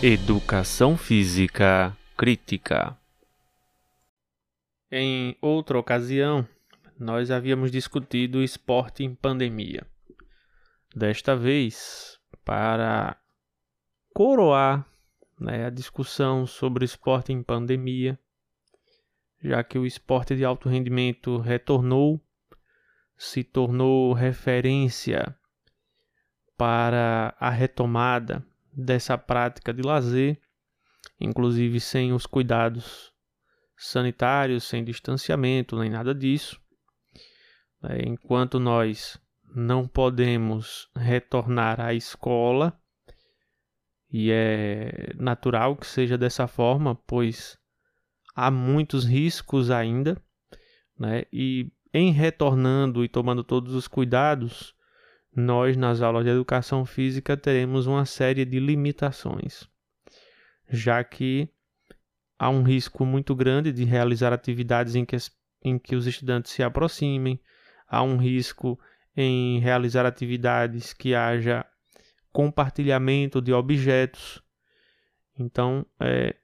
Educação Física Crítica. Em outra ocasião, nós havíamos discutido esporte em pandemia. Desta vez, para coroar né, a discussão sobre esporte em pandemia, já que o esporte de alto rendimento retornou, se tornou referência para a retomada dessa prática de lazer, inclusive sem os cuidados sanitários, sem distanciamento, nem nada disso. É, enquanto nós não podemos retornar à escola, e é natural que seja dessa forma, pois há muitos riscos ainda, né? E em retornando e tomando todos os cuidados, nós nas aulas de educação física teremos uma série de limitações, já que há um risco muito grande de realizar atividades em que, em que os estudantes se aproximem, há um risco em realizar atividades que haja compartilhamento de objetos. Então, é,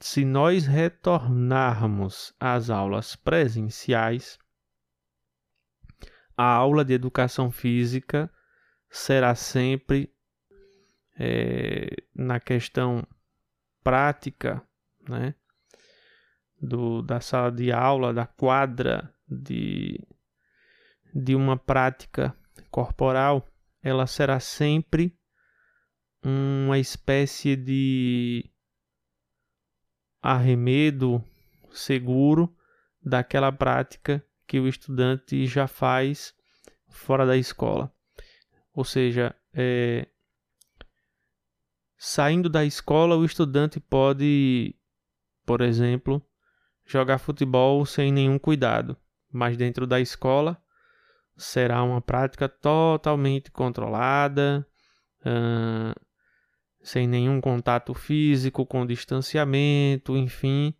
se nós retornarmos às aulas presenciais, a aula de educação física será sempre é, na questão prática, né? Do, da sala de aula, da quadra de, de uma prática corporal, ela será sempre uma espécie de arremedo seguro daquela prática que o estudante já faz fora da escola. Ou seja, é, saindo da escola, o estudante pode, por exemplo, jogar futebol sem nenhum cuidado, mas dentro da escola será uma prática totalmente controlada, uh, sem nenhum contato físico, com distanciamento, enfim,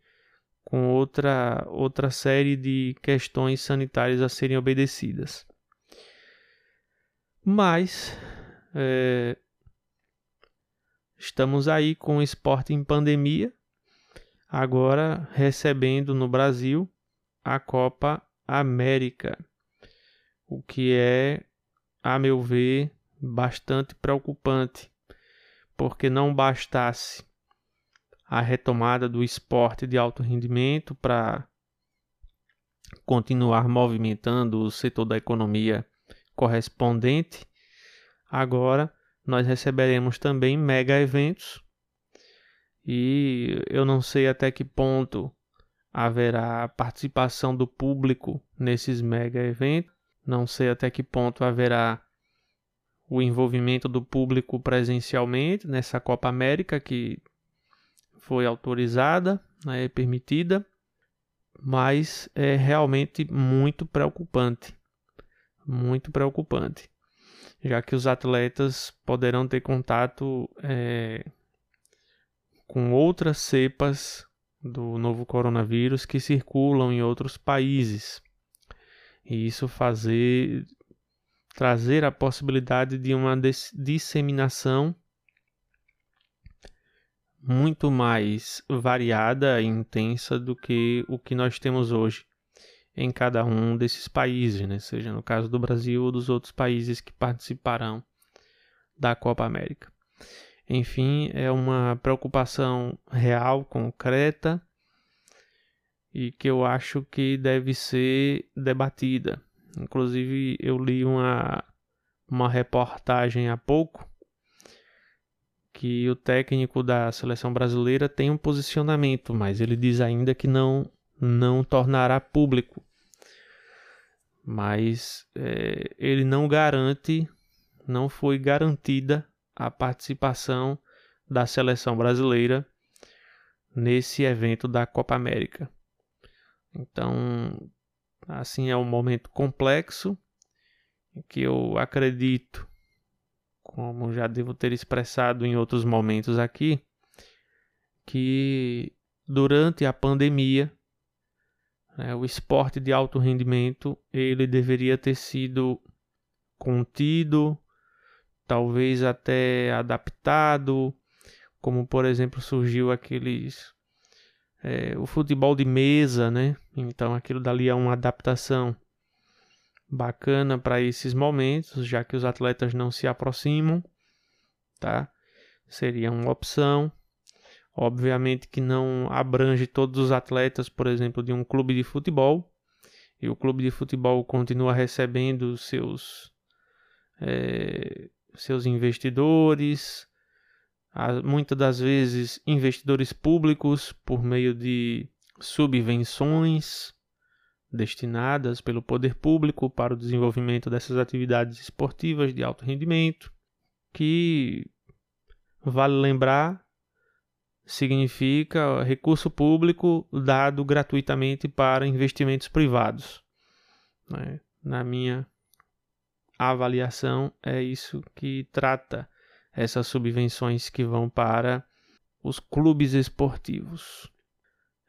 com outra, outra série de questões sanitárias a serem obedecidas. Mas é, estamos aí com o esporte em pandemia, agora recebendo no Brasil a Copa América, o que é, a meu ver, bastante preocupante porque não bastasse a retomada do esporte de alto rendimento para continuar movimentando o setor da economia correspondente, agora nós receberemos também mega eventos. E eu não sei até que ponto haverá participação do público nesses mega eventos, não sei até que ponto haverá o envolvimento do público presencialmente nessa Copa América que foi autorizada, né, permitida, mas é realmente muito preocupante, muito preocupante, já que os atletas poderão ter contato é, com outras cepas do novo coronavírus que circulam em outros países. E isso fazer trazer a possibilidade de uma disseminação muito mais variada e intensa do que o que nós temos hoje em cada um desses países, né? seja no caso do Brasil ou dos outros países que participarão da Copa América. Enfim, é uma preocupação real, concreta e que eu acho que deve ser debatida. Inclusive, eu li uma, uma reportagem há pouco que o técnico da seleção brasileira tem um posicionamento, mas ele diz ainda que não, não tornará público. Mas é, ele não garante, não foi garantida a participação da seleção brasileira nesse evento da Copa América. Então, Assim é um momento complexo que eu acredito, como já devo ter expressado em outros momentos aqui, que durante a pandemia né, o esporte de alto rendimento ele deveria ter sido contido, talvez até adaptado, como por exemplo surgiu aqueles é, o futebol de mesa, né? Então aquilo dali é uma adaptação bacana para esses momentos, já que os atletas não se aproximam, tá? Seria uma opção. Obviamente que não abrange todos os atletas, por exemplo, de um clube de futebol. E o clube de futebol continua recebendo seus é, seus investidores, muitas das vezes investidores públicos por meio de subvenções destinadas pelo poder público para o desenvolvimento dessas atividades esportivas de alto rendimento, que vale lembrar significa recurso público dado gratuitamente para investimentos privados. Né? Na minha avaliação, é isso que trata essas subvenções que vão para os clubes esportivos.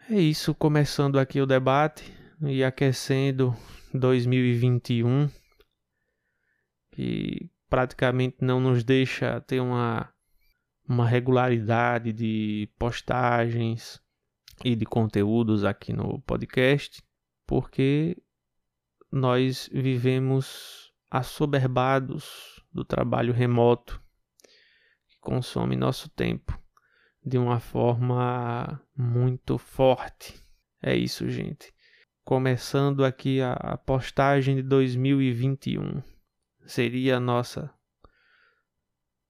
É isso, começando aqui o debate e aquecendo 2021, que praticamente não nos deixa ter uma, uma regularidade de postagens e de conteúdos aqui no podcast, porque nós vivemos assoberbados do trabalho remoto consome nosso tempo de uma forma muito forte. É isso, gente. Começando aqui a postagem de 2021. Seria a nossa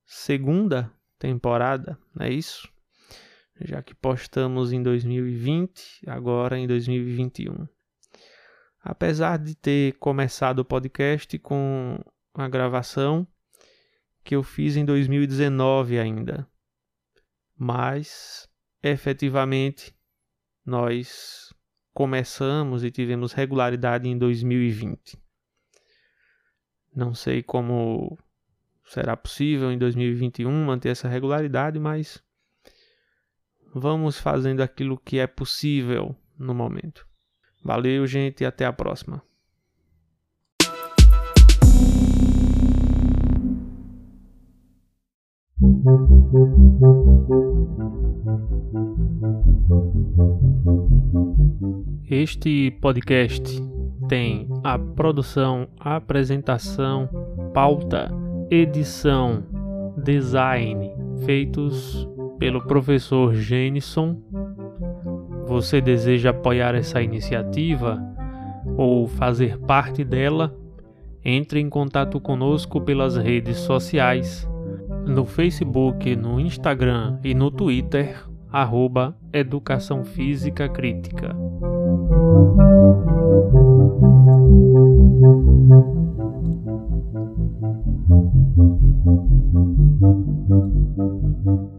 segunda temporada, não é isso? Já que postamos em 2020, agora em 2021. Apesar de ter começado o podcast com a gravação que eu fiz em 2019 ainda. Mas efetivamente nós começamos e tivemos regularidade em 2020. Não sei como será possível em 2021 manter essa regularidade, mas vamos fazendo aquilo que é possível no momento. Valeu, gente, e até a próxima. Este podcast tem a produção, apresentação, pauta, edição, design feitos pelo professor Jenison. Você deseja apoiar essa iniciativa ou fazer parte dela? Entre em contato conosco pelas redes sociais no Facebook, no Instagram e no Twitter, arroba Educação Física Crítica.